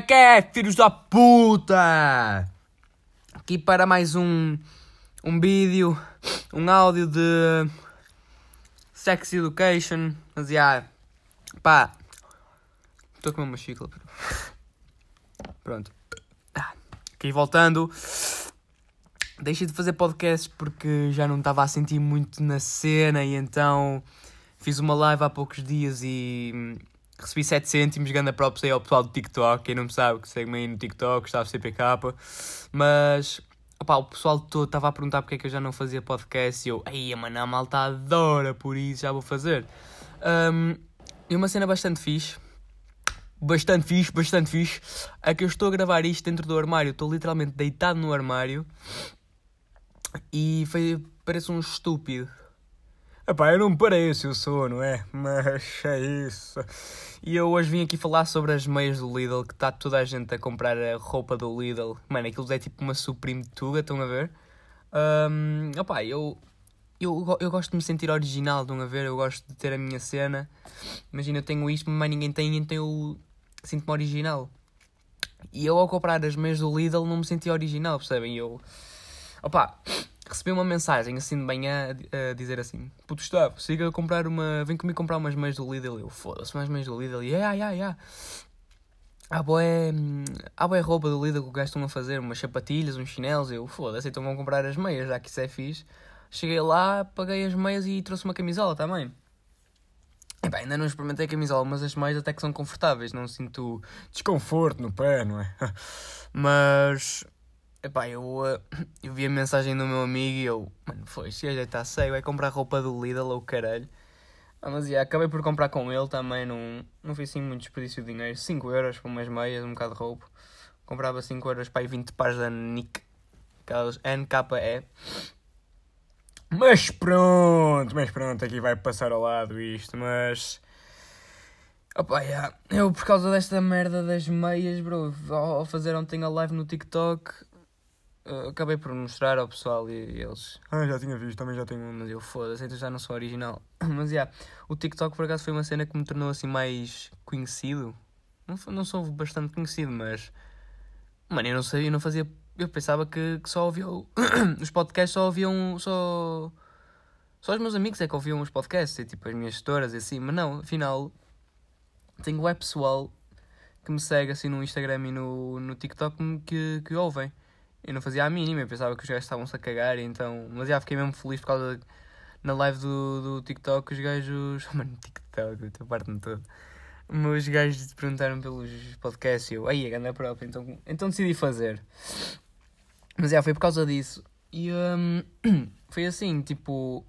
Que é, filhos da puta? Aqui para mais um, um vídeo, um áudio de Sex Education. Mas já, pá, estou a comer uma chicla. Pronto. Ah, Aqui voltando. Deixei de fazer podcast porque já não estava a sentir muito na cena e então fiz uma live há poucos dias e recebi 7 cêntimos, ganda props aí ao pessoal do TikTok, quem não me sabe, que segue-me aí no TikTok, estava CPK, mas opá, o pessoal todo estava a perguntar porque é que eu já não fazia podcast e eu, ei, mano, a malta adora, por isso já vou fazer. Hum, e uma cena bastante fixe, bastante fixe, bastante fixe, é que eu estou a gravar isto dentro do armário, estou literalmente deitado no armário e foi, parece um estúpido. Epá, eu não pareço, eu sou, não é? Mas é isso. E eu hoje vim aqui falar sobre as meias do Lidl, que está toda a gente a comprar a roupa do Lidl. Mano, aquilo é tipo uma Supreme Tuga, estão a ver? Um, opá, eu, eu, eu gosto de me sentir original, estão a ver? Eu gosto de ter a minha cena. Imagina, eu tenho isto, mas ninguém tem, então eu sinto-me original. E eu ao comprar as meias do Lidl não me senti original, percebem? Eu... Opa, recebi uma mensagem assim de manhã a, dizer assim: Puto Gustavo, siga a comprar uma. Vem comigo comprar umas meias do Lidl. Eu foda-se, umas meias do Lidl. E yeah, yeah, yeah. Há boé, há boé roupa do Lidl que o gajo estão a fazer, umas sapatilhas, uns chinelos. Eu foda-se, então vão comprar as meias, já que isso é fixe. Cheguei lá, paguei as meias e trouxe uma camisola também. Epá, ainda não experimentei a camisola, mas as meias até que são confortáveis, não sinto desconforto no pé, não é? Mas, epá, eu, eh, eu vi a mensagem do meu amigo e eu, mano, foi, se já está ceio, vai comprar roupa do Lidl ou caralho. Ah, mas yeah, acabei por comprar com ele também, não, não foi assim muito desperdício de dinheiro. 5 euros por umas meias, um bocado de roupa. Comprava 5 euros para aí 20 pares da Nick, aquelas NKE. Mas pronto, mas pronto, aqui vai passar ao lado isto, mas... Opa, yeah. eu por causa desta merda das meias, bro, ao fazer ontem a live no TikTok, acabei por mostrar ao pessoal e, eles... Ah, já tinha visto, também já tenho uma, mas eu foda-se, então já não sou original. Mas, yeah, o TikTok por acaso foi uma cena que me tornou assim mais conhecido. Não, não sou bastante conhecido, mas... Mano, eu não sabia, eu não fazia... Eu pensava que, que só ouvia... o- os podcasts só ouviam... Só... Só os meus amigos é que ouviam os podcasts, e, tipo as minhas gestoras e assim, mas não, afinal tenho web pessoal que me segue assim no Instagram e no, no TikTok que, que ouvem. Eu não fazia a mínima, eu pensava que os gajos estavam-se a cagar, então. Mas já fiquei mesmo feliz por causa de, na live do, do TikTok os gajos. Mano, TikTok, eu parte-me todo. Mas os gajos perguntaram pelos podcasts e eu, aí, a ganda própria, então, então decidi fazer. Mas já, foi por causa disso. E hum, foi assim, tipo.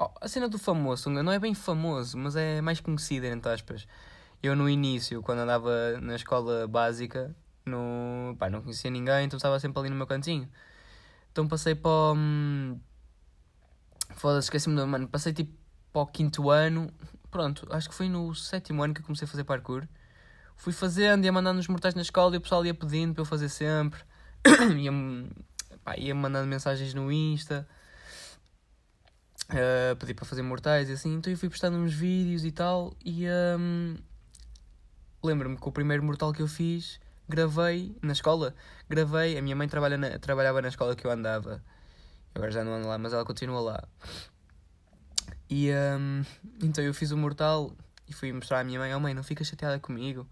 Oh, a cena do famoso não é bem famoso, mas é mais conhecido, entre aspas. Eu no início, quando andava na escola básica, no... Pá, não conhecia ninguém, então estava sempre ali no meu cantinho. Então passei para o... hum, Foda-se, esqueci-me do... Mano, passei tipo para o quinto ano. Pronto, acho que foi no sétimo ano que eu comecei a fazer parkour. Fui fazendo, ia mandando os mortais na escola e o pessoal ia pedindo para eu fazer sempre. ia, pá, ia mandando mensagens no Insta. Uh, pedi para fazer mortais e assim, então eu fui postando uns vídeos e tal e hum, lembro-me que o primeiro mortal que eu fiz gravei na escola, gravei, a minha mãe trabalha na- trabalhava na escola que eu andava, agora já não ando lá, mas ela continua lá. E hum, então eu fiz o mortal e fui mostrar à minha mãe, oh mãe, não fica chateada comigo?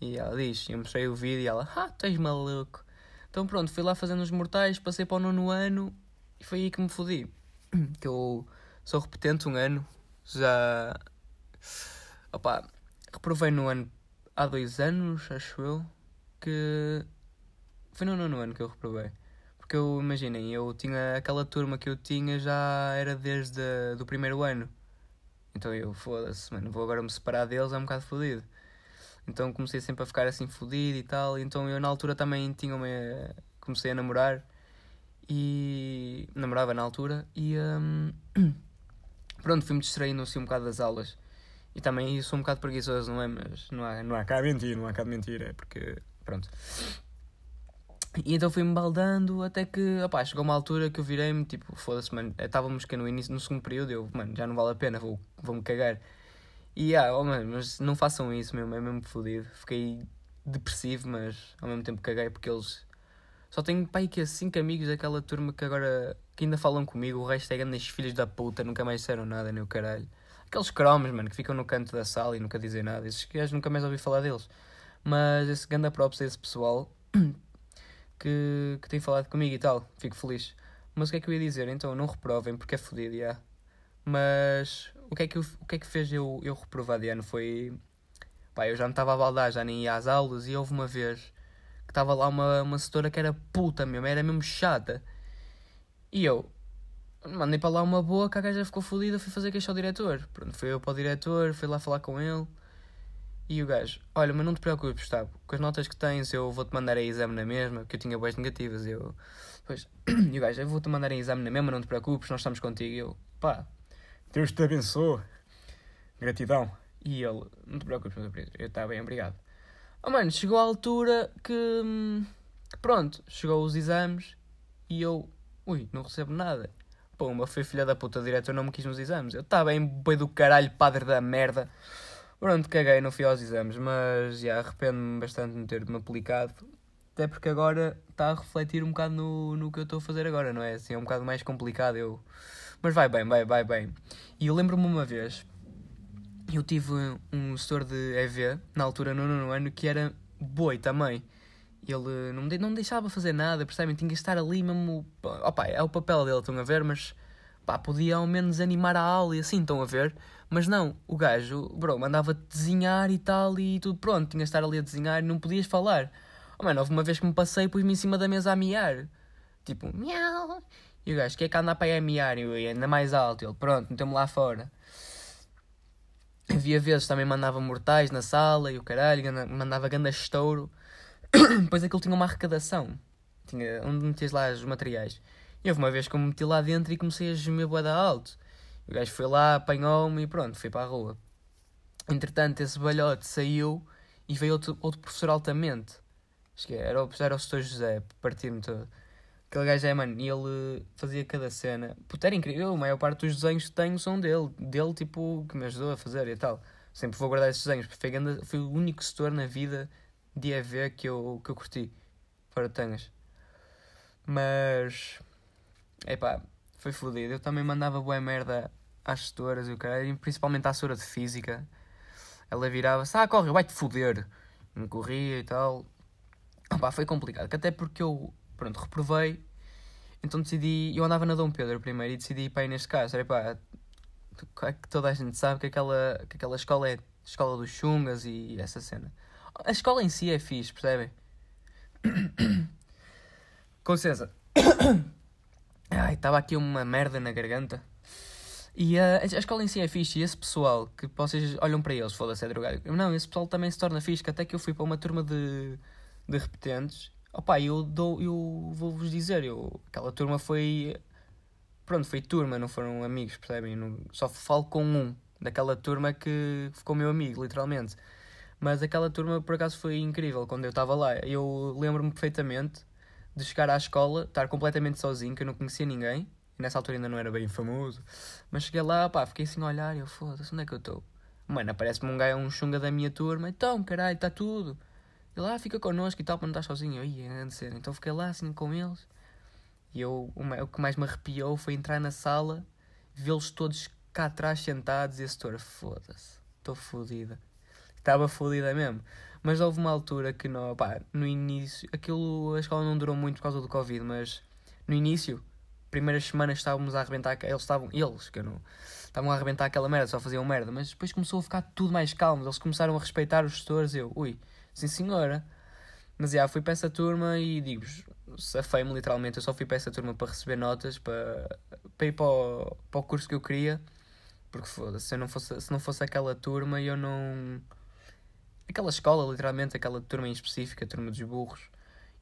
E ela diz, eu mostrei o vídeo e ela, ah, tu és maluco. Então pronto, fui lá fazendo os mortais, passei para o nono ano e foi aí que me fodi que eu sou repetente um ano, já. Opa, reprovei no ano há dois anos, acho eu, que. Foi no nono ano que eu reprovei. Por Porque eu, imaginem, eu tinha aquela turma que eu tinha já era desde o do primeiro ano. Então eu, foda-se, mano, vou agora me separar deles, é um bocado fodido. Então comecei sempre a ficar assim fodido e tal. Então eu na altura também tinha uma. Comecei a namorar e. namorava na altura e. Um... Pronto, fui-me distraindo assim um bocado das aulas. E também sou um bocado preguiçoso, não é? Mas não há, não há cá mentir, não há cá mentir, é porque. Pronto. E então fui-me baldando até que, opá, chegou uma altura que eu virei-me, tipo, foda-se, mano, estávamos que no início, no segundo período, eu, mano, já não vale a pena, vou-me vou cagar. E, ah, oh, mano, mas não façam isso mesmo, é mesmo fodido. Fiquei depressivo, mas ao mesmo tempo caguei porque eles... Só tenho, pai, que 5 amigos daquela turma que agora, que ainda falam comigo, o resto é grandes filhos da puta, nunca mais disseram nada, nem o caralho. Aqueles cromos, mano, que ficam no canto da sala e nunca dizem nada, esses gajos nunca mais ouvi falar deles. Mas esse ganda props a esse pessoal que, que tem falado comigo e tal. Fico feliz. Mas o que é que eu ia dizer? Então, não reprovem porque é fodido, já. Mas o que é que, eu, o que, é que fez eu, eu reprovar de ano foi. Pá, eu já não estava a baldar, já nem ia às aulas e houve uma vez que estava lá uma, uma setora que era puta mesmo, era mesmo chata. E eu mandei para lá uma boa que a gaja ficou fodida, fui fazer queixa ao diretor. Pronto, fui eu para o diretor, fui lá falar com ele. E o gajo, olha, mas não te preocupes, Gustavo, com as notas que tens eu vou-te mandar a exame na mesma, porque eu tinha boas negativas. Eu, pois, e o gajo, eu vou-te mandar a exame na mesma, não te preocupes, nós estamos contigo. E eu, pá, Deus te abençoe, gratidão. E ele, não te preocupes, meu querido, eu estava bem, obrigado. Oh mano, chegou a altura que, que, pronto, chegou os exames e eu, ui, não recebo nada. Pumba, foi filha da puta, o diretor não me quis nos exames. Eu estava bem boi do caralho, padre da merda. Pronto, caguei, não fui aos exames, mas já arrependo-me bastante de ter-me aplicado. Até porque agora está a refletir um bocado no, no que eu estou a fazer agora, não é? Assim, é um bocado mais complicado. Eu... Mas vai bem, vai, vai bem. E eu lembro-me uma vez, eu tive um setor de EV, na altura, no nono ano, que era boi também. Ele não me, não me deixava fazer nada, percebem? Tinha que estar ali mesmo. Opa, é o papel dele, estão a ver? Mas pá, podia ao menos animar a aula e assim, estão a ver? Mas não, o gajo, bro, mandava desenhar e tal e tudo pronto, tinha de estar ali a desenhar e não podias falar. Oh mano, houve uma vez que me passei e pus-me em cima da mesa a miar. Tipo, miau. E o gajo, que é que anda para aí a miar? E eu ainda mais alto. Ele, pronto, meteu-me lá fora. Havia vezes também mandava mortais na sala e o caralho, mandava ganda estouro. Depois aquilo tinha uma arrecadação. Tinha onde metias lá os materiais. E houve uma vez que eu me meti lá dentro e comecei a gemer boeda alto. O gajo foi lá, apanhou-me e pronto, fui para a rua. Entretanto, esse balhote saiu e veio outro, outro professor altamente. Acho que era o, era o Sr. José, partir-me todo. Aquele gajo é, mano, e ele fazia cada cena. Puta, era incrível. A maior parte dos desenhos que tenho são dele. Dele, tipo, que me ajudou a fazer e tal. Sempre vou guardar esses desenhos. Foi, foi o único setor na vida de EV que eu, que eu curti. De tangas. Mas. Epá, foi fodido. Eu também mandava boa merda às gestoras e o caralho, principalmente à assessora de física. Ela virava-se, ah, corre, vai-te foder. Me corria e tal. Opa, foi complicado, até porque eu, pronto, reprovei. Então decidi, eu andava na Dom Pedro primeiro e decidi ir para. Era pá, é que toda a gente sabe que aquela, que aquela escola é escola dos chungas e essa cena. A escola em si é fixe, percebem? Com licença. Estava aqui uma merda na garganta. E uh, a escola em si é fixe, e esse pessoal que vocês olham para eles, foda-se, é drogado. Não, esse pessoal também se torna fixe, até que eu fui para uma turma de, de repetentes. Opa, eu, dou, eu vou-vos dizer, eu, aquela turma foi. Pronto, foi turma, não foram amigos, percebem? Não, só falo com um daquela turma que ficou meu amigo, literalmente. Mas aquela turma por acaso foi incrível quando eu estava lá. Eu lembro-me perfeitamente de chegar à escola, estar completamente sozinho, que eu não conhecia ninguém. E nessa altura ainda não era bem famoso. Mas cheguei lá, pá, fiquei assim a olhar e eu, foda-se, onde é que eu estou? Mano, aparece-me um gajo, um chunga da minha turma. Então, caralho, está tudo. Ele, ah, fica connosco e tal, para não estar sozinho. Eu, ia, grande cena. Então fiquei lá, assim, com eles. E eu, o que mais me arrepiou foi entrar na sala, vê-los todos cá atrás sentados e a setora, foda-se, estou fodida. Estava fodida mesmo. Mas houve uma altura que não, pá, no início, aquilo, a escola não durou muito por causa do Covid, mas no início, primeiras semanas estávamos a arrebentar, eles estavam, eles, que eu não, estavam a arrebentar aquela merda, só faziam merda, mas depois começou a ficar tudo mais calmo, eles começaram a respeitar os gestores, eu, ui, sim senhora. Mas já, fui para essa turma e digo-vos, safei-me literalmente. Eu só fui para essa turma para receber notas, para, para ir para o, para o curso que eu queria. Porque se, não fosse, se não fosse aquela turma, eu não. Aquela escola, literalmente, aquela turma em específico, a turma dos burros,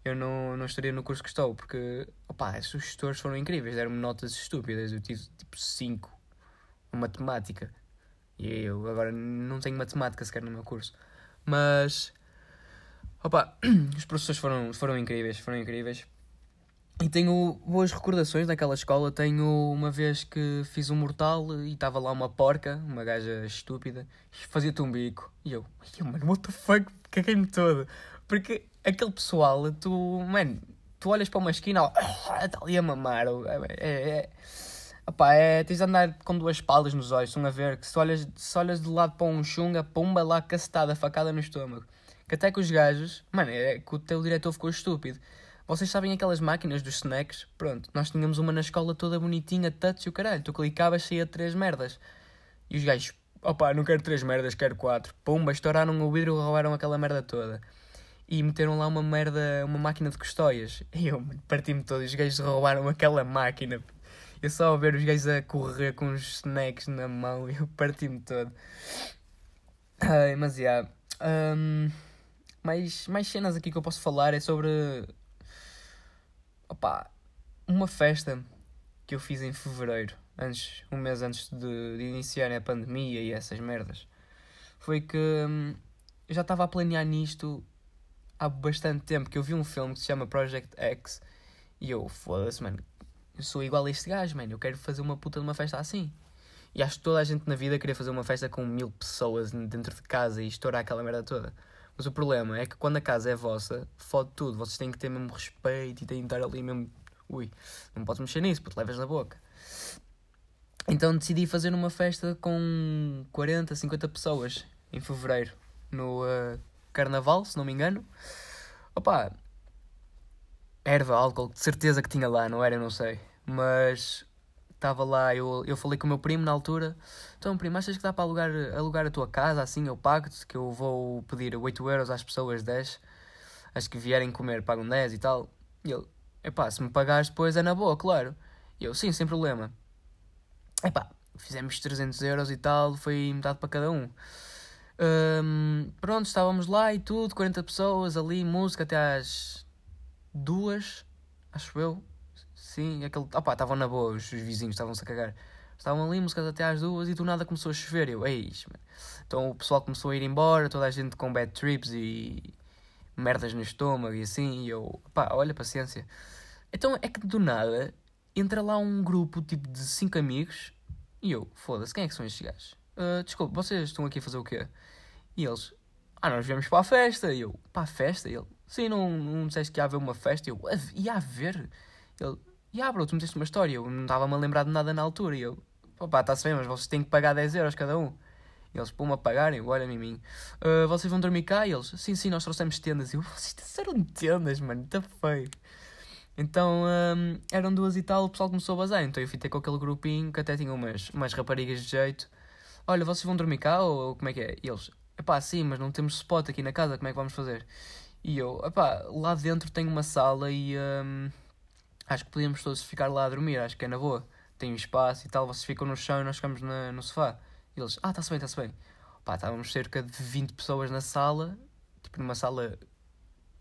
eu não, não estaria no curso que estou, porque, opá, os gestores foram incríveis, deram-me notas estúpidas. Eu tive tipo 5 em matemática. E eu agora não tenho matemática sequer no meu curso. Mas, opá, os professores foram, foram incríveis, foram incríveis. E tenho boas recordações daquela escola. Tenho uma vez que fiz um mortal e estava lá uma porca, uma gaja estúpida, fazia-te um bico. E eu, mano, what the fuck, caguei-me todo. Porque aquele pessoal, tu, mano, tu olhas para uma esquina, está ali a mamar. É, é, é, opá, é, tens de andar com duas palas nos olhos, estão a ver que se olhas, se olhas de lado para um chunga, pomba lá cacetada, facada no estômago. Que até que os gajos, mano, é que o teu diretor ficou estúpido. Vocês sabem aquelas máquinas dos snacks? Pronto, nós tínhamos uma na escola toda bonitinha, touch e o caralho. Tu clicavas, saía três merdas. E os gajos, opá, não quero três merdas, quero quatro. Pumba, estouraram o vidro roubaram aquela merda toda. E meteram lá uma merda, uma máquina de custóias. E eu parti-me todo. Os gajos roubaram aquela máquina. Eu só a ver os gajos a correr com os snacks na mão. E eu parti-me todo. Ai, mas. Yeah. Um, mais, mais cenas aqui que eu posso falar é sobre Uma festa que eu fiz em fevereiro, antes, um mês antes de, de iniciar a pandemia e essas merdas, foi que hum, eu já estava a planear nisto há bastante tempo. Que eu vi um filme que se chama Project X e eu, foda-se, mano, eu sou igual a este gajo, mano, eu quero fazer uma puta de uma festa assim. E acho que toda a gente na vida queria fazer uma festa com mil pessoas dentro de casa e estourar aquela merda toda. Mas o problema é que quando a casa é vossa, fode tudo. Vocês têm que ter mesmo respeito e têm que estar ali mesmo. Ui, não podes mexer nisso, porque levas na boca. Então decidi fazer uma festa com 40, 50 pessoas em fevereiro, no uh, Carnaval, se não me engano. Opa, erva, álcool, de certeza que tinha lá, não era? Eu não sei. Mas estava lá, eu, eu falei com o meu primo na altura. Então, primo, achas que dá para alugar, alugar a tua casa? Assim eu pago-te, que eu vou pedir 8 euros às pessoas 10. Acho que vierem comer, pagam 10 e tal. E ele, epá, se me pagares depois é na boa, claro. E eu, sim, sem problema. Epá, fizemos 300 euros e tal, foi metade para cada um. Um, pronto, estávamos lá e tudo, 40 pessoas ali, música até às duas, acho eu. Sim, aquele. Opá, estavam na boa, os, os vizinhos estavam-se a cagar. Estavam ali, músicas até às duas e do nada começou a chover. Eu, eis, mano. Então o pessoal começou a ir embora, toda a gente com bad trips e merdas no estômago e assim. E eu, pá, olha, paciência. Então é que do nada entra lá um grupo tipo de cinco amigos e eu, foda-se, quem é que são estes gajos? Uh, desculpe, vocês estão aqui a fazer o quê? E eles, ah, nós viemos para a festa. E eu, para a festa? E ele, sim, não, não disseste que ia haver uma festa? E eu, ia haver? Ele, e ah, bro, tu meteste uma história, eu não estava-me a lembrar de nada na altura. E eu, opá, está-se bem, mas vocês têm que pagar 10 euros cada um. E eles, pô-me a pagarem, olha em mim. Uh, vocês vão dormir cá? E eles, sim, sim, nós trouxemos tendas. E eu, vocês trouxeram tendas, mano, está feio. Então um, eram duas e tal, o pessoal começou a bazar. Então eu fui ter com aquele grupinho que até tinha umas, umas raparigas de jeito. Olha, vocês vão dormir cá ou, como é que é? E eles, epá, sim, mas não temos spot aqui na casa, como é que vamos fazer? E eu, epá, lá dentro tem uma sala e. Um, acho que podíamos todos ficar lá a dormir, acho que é na boa. Tem um espaço e tal, vocês ficam no chão e nós ficamos na, no sofá. E eles, ah, está-se bem, está-se bem. Pá, estávamos cerca de 20 pessoas na sala, tipo numa sala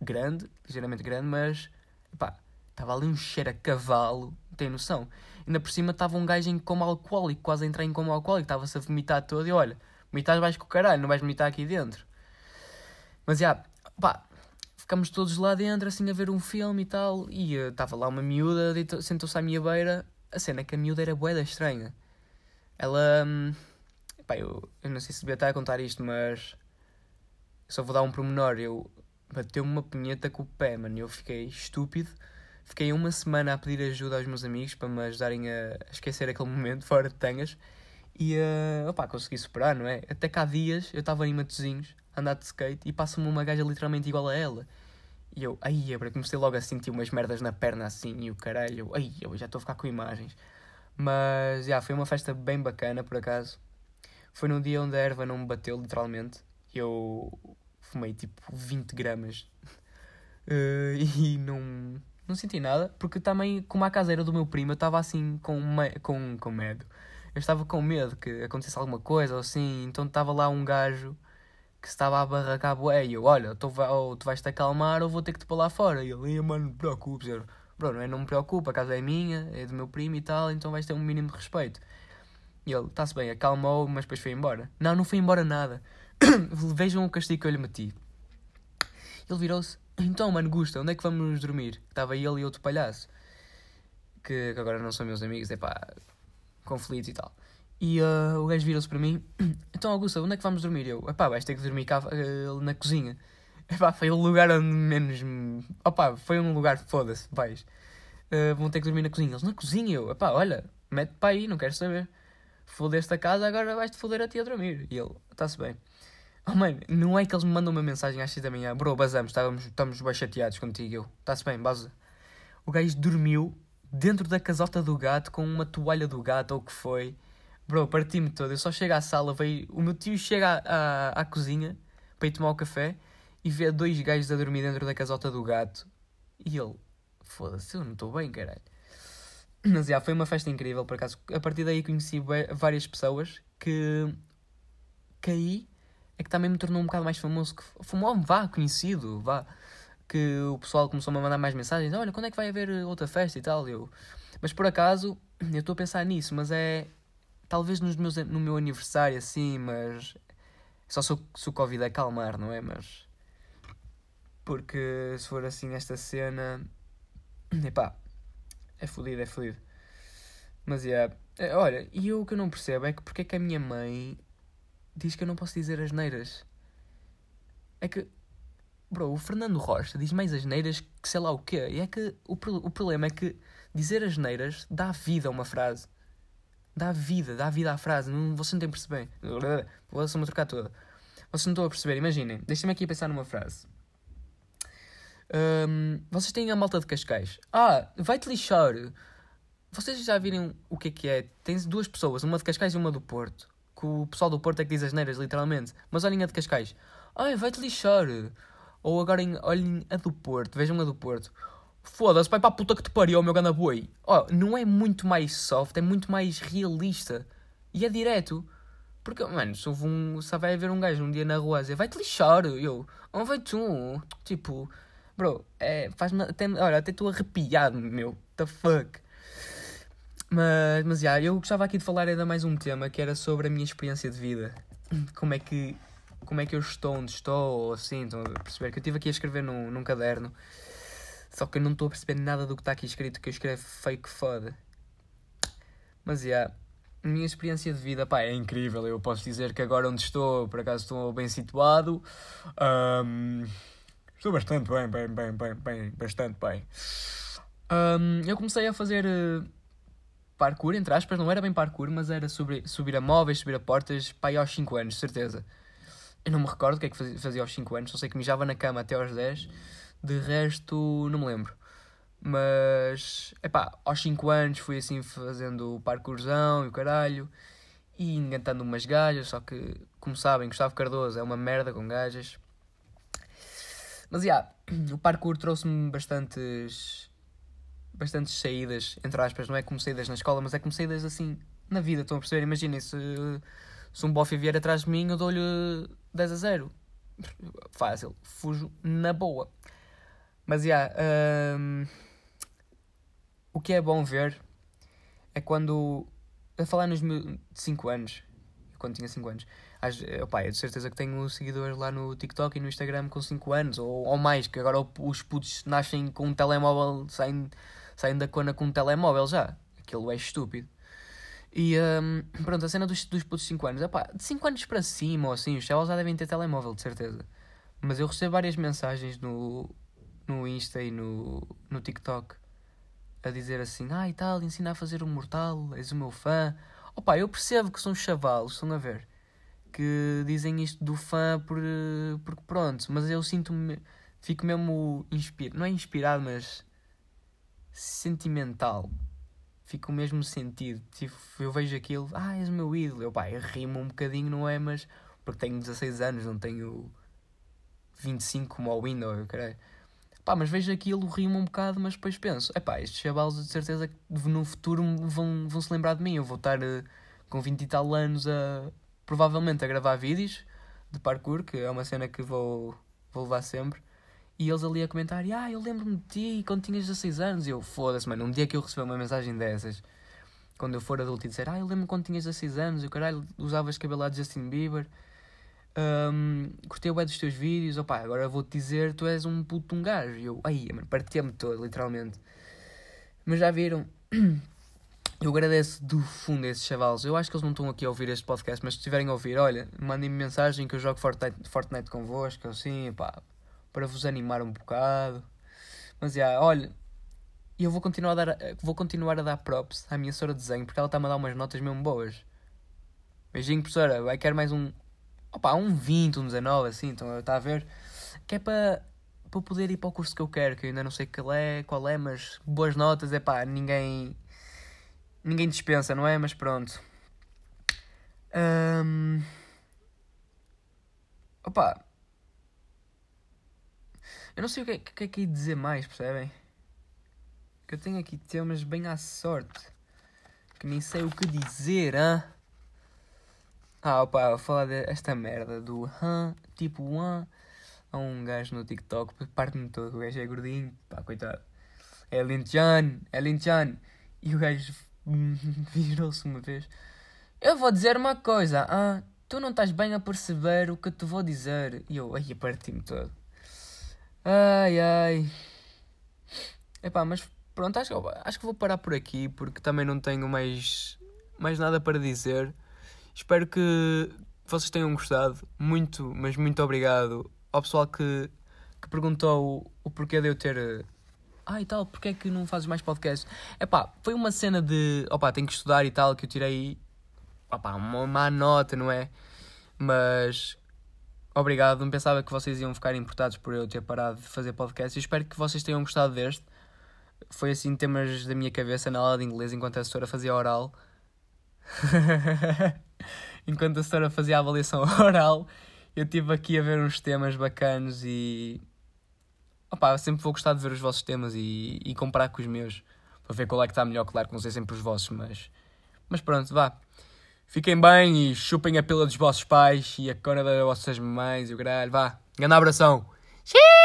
grande, ligeiramente grande, mas, pá, estava ali um cheiro a cavalo, tem noção. Ainda por cima estava um gajo em coma alcoólico, quase a entrar em coma alcoólico, estava-se a vomitar todo e olha, vomitar vais com o caralho, não vais vomitar aqui dentro. Mas já, pá, ficámos todos lá dentro, assim, a ver um filme e tal, e estava uh, lá uma miúda, sentou-se à minha beira, a cena é que a miúda era boeda estranha. Ela, hum, pá, eu, eu não sei se devia estar a contar isto, mas só vou dar um pormenor, eu bateu-me uma punheta com o pé, mano, eu fiquei estúpido, fiquei uma semana a pedir ajuda aos meus amigos para me ajudarem a esquecer aquele momento fora de tangas, e, uh, opá, consegui superar, não é? Até que há dias eu estava em Matozinhos, a andar de skate, e passa-me uma gaja literalmente igual a ela. E eu, ai, eu comecei logo a sentir umas merdas na perna assim, e o caralho, ai, eu já estou a ficar com imagens. Mas, já, foi uma festa bem bacana, por acaso. Foi num dia onde a erva não me bateu, literalmente. Eu fumei tipo 20 gramas. Uh, e não, Não senti nada, porque também, como a casa era do meu primo, eu estava assim com, com, com medo. Eu estava com medo que acontecesse alguma coisa ou assim, então estava lá um gajo que estava a barracar bué e eu, olha, tu, vai, ou tu vais te acalmar ou vou ter que te pôr lá fora. E ele, mano, não te preocupes. Eu, bro, não, é, não me preocupa, a casa é minha, é do meu primo e tal, então vais ter um mínimo de respeito. E ele, está-se bem, acalmou, mas depois foi embora. Não, não foi embora nada. Vejam o castigo que eu lhe meti. Ele virou-se, então, mano, Gusta, onde é que vamos dormir? Estava ele e outro palhaço, que, que agora não são meus amigos, é pá, conflitos e tal. E uh, o gajo virou-se para mim: Então, Augusta, onde é que vamos dormir? Eu, epá, vais ter que dormir cá uh, na cozinha. Epá, foi o lugar onde menos. Opá, foi um lugar, foda-se, vais. Uh, vão ter que dormir na cozinha. Eles, na cozinha, eu, epá, olha, mete para aí, não quero saber. Fodeste a casa, agora vais-te foder a ti a dormir. E ele, está-se bem. Oh, mano, não é que eles me mandam uma mensagem às 6 da manhã, bro, basamos, estávamos, estamos bem chateados contigo. Eu, está-se bem, baza. O gajo dormiu dentro da casota do gato com uma toalha do gato ou o que foi. Bro, parti-me todo. Eu só chego à sala, veio. O meu tio chega à, à, à cozinha para ir tomar o café e vê dois gajos a dormir dentro da casota do gato. E ele, foda-se, eu não estou bem, caralho. Mas já, foi uma festa incrível, por acaso. A partir daí conheci várias pessoas que. caí é que também me tornou um bocado mais famoso. Que, famoso, vá, conhecido, vá. Que o pessoal começou -me a mandar mais mensagens: olha, quando é que vai haver outra festa e tal? Eu, mas por acaso, eu estou a pensar nisso, mas é Talvez nos meus, no meu aniversário, assim, mas. Só se o, se o Covid acalmar, não é? Mas. Porque se for assim esta cena. Epá. É fodido, é fodido. Mas yeah. é. Olha, e eu o que eu não percebo é que porque é que a minha mãe diz que eu não posso dizer as neiras. É que. Bro, o Fernando Rocha diz mais as neiras que sei lá o quê. E é que o, o problema é que dizer as neiras dá vida a uma frase. Dá vida, dá vida à frase. Não, vocês não têm a perceber. Vou-se-me trocar toda. Vocês não estão a perceber. Imaginem, deixem-me aqui pensar numa frase. Um, vocês têm a malta de Cascais. Ah, vai-te lixar. Vocês já viram o que é que é? Tens duas pessoas, uma de Cascais e uma do Porto. Que o pessoal do Porto é que diz as neiras, literalmente. Mas olhem a de Cascais. Ai, vai-te lixar. Ou agora olhem a do Porto. Vejam a do Porto. Foda-se, vai para a puta que te pariu, meu ganda boi. Ó, oh, não é muito mais soft, é muito mais realista. E é direto. Porque, mano, se um. Se vai haver um gajo um dia na rua a dizer vai-te lixar, eu. Oh, vai tu. Tipo, bro, é. Faz-me. Até, olha, até estou arrepiado, meu. The fuck. Mas, mas, já, eu gostava aqui de falar ainda mais um tema que era sobre a minha experiência de vida. Como é que. Como é que eu estou onde estou, ou assim, estão a perceber? Que eu estive aqui a escrever num, num caderno. Só que eu não estou a perceber nada do que está aqui escrito, que eu escrevo fake foda. Mas, já, yeah, a minha experiência de vida, pá, é incrível. Eu posso dizer que agora onde estou, por acaso estou bem situado. Um, estou bastante bem, bem, bem, bem, bem, bastante bem. Um, eu comecei a fazer uh, parkour, entre aspas, não era bem parkour, mas era subir, subir a móveis, subir a portas, pá, aos 5 anos, certeza. Eu não me recordo o que é que fazia aos 5 anos, só sei que mijava na cama até aos 10 de resto, não me lembro. Mas, epá, aos 5 anos fui assim fazendo o parkourzão e o caralho. E engantando umas gajas, só que, como sabem, Gustavo Cardoso é uma merda com gajas. Mas, já, yeah, o parkour trouxe-me bastantes... Bastantes saídas, entre aspas. Não é como saídas na escola, mas é como saídas assim na vida. Estão a perceber? Imaginem, se, se um bofe vier atrás de mim, eu dou-lhe 10 a 0. Fácil. Fujo na boa. Mas, yeah, um, o que é bom ver é quando, a falar nos meus 5 anos, quando tinha 5 anos, opa, é de certeza que tenho seguidores lá no TikTok e no Instagram com 5 anos, ou, ou mais, que agora os putos nascem com um telemóvel, saem, saem da cona com um telemóvel já. Aquilo é estúpido. E um, pronto, a cena dos, dos putos de 5 anos, opa, de 5 anos para cima ou assim, os chavos já devem ter telemóvel, de certeza. Mas eu recebo várias mensagens no, no Insta e no, no TikTok a dizer assim: Ah, e tal, ensina a fazer um mortal, és o meu fã. Opa, eu percebo que são chavalos, estão a ver? Que dizem isto do fã por, porque pronto, mas eu sinto-me, fico mesmo inspirado, não é inspirado, mas sentimental. Fico o mesmo sentido. Tipo, eu vejo aquilo, ah, és o meu ídolo. Eu, pá, eu rimo um bocadinho, não é? Mas porque tenho 16 anos, não tenho 25 como ao Windows, caralho. Pá, mas vejo aquilo, rimo um bocado, mas depois penso, epá, estes chavalos de certeza que no futuro vão, vão se lembrar de mim. Eu vou estar uh, com 20 e tal anos a provavelmente a gravar vídeos de parkour, que é uma cena que vou, vou levar sempre. E eles ali a comentar, ah, eu lembro-me de ti quando tinhas 16 anos. E eu, foda-se, mano, um dia que eu receber uma mensagem dessas, quando eu for adulto e dizer, ah, eu lembro-me quando tinhas 16 anos, e o caralho, usavas cabelo de Justin Bieber. Um, gostei bem dos teus vídeos, opá, agora vou-te dizer, tu és um puto um gajo. E eu, ai, mano, partia-me todo, literalmente. Mas já viram? Eu agradeço do fundo a esses chavalos. Eu acho que eles não estão aqui a ouvir este podcast, mas se estiverem a ouvir, olha, mandem-me mensagem que eu jogo Fortnite, Fortnite convosco, assim, pá, para vos animar um bocado. Mas, já, olha, eu vou continuar, a dar, vou continuar a dar props à minha senhora de desenho, porque ela está-me a dar umas notas mesmo boas. Beijinho, professora, vai querer mais um, opa, um 20, um 19, assim, então está a ver? Que é para para poder ir para o curso que eu quero, que eu ainda não sei qual é, qual é, mas boas notas, é pá, ninguém ninguém dispensa, não é? Mas pronto. Um... Opa. Eu não sei o que é, que é que é dizer mais, percebem? Que eu tenho aqui temas bem à sorte. Que nem sei o que dizer, hã? Ah, vou falar desta merda do hã, tipo hã. Há um gajo no TikTok, parte-me todo, o gajo é gordinho, pá, coitado. É Linchan, é Linchan. E o gajo virou-se uma vez. Eu vou dizer uma coisa, ah, tu não estás bem a perceber o que te vou dizer. E eu, ai, parti-me todo. Ai, ai. Epá, mas pronto, acho, acho que vou parar por aqui porque também não tenho mais, mais nada para dizer. Espero que vocês tenham gostado. Muito, mas muito obrigado ao pessoal que, que perguntou o, o porquê de eu ter. Ah, e tal, porquê é que não fazes mais podcast? É pá, foi uma cena de. Opá, tenho que estudar e tal, que eu tirei. Opá, uma má nota, não é? Mas. Obrigado, não pensava que vocês iam ficar importados por eu ter parado de fazer podcast. espero que vocês tenham gostado deste. Foi assim temas da minha cabeça na aula de inglês enquanto a assessora fazia oral. enquanto a assessora fazia a avaliação oral, eu estive aqui a ver uns temas bacanos e. Opá, sempre vou gostar de ver os vossos temas e, e comparar com os meus. Para ver qual é que está melhor, claro que não sei sempre os vossos, mas. Mas pronto, vá. Fiquem bem e chupem a pila dos vossos pais e a cona das vossas mães e o caralho. Vá, grande abração. Xiii!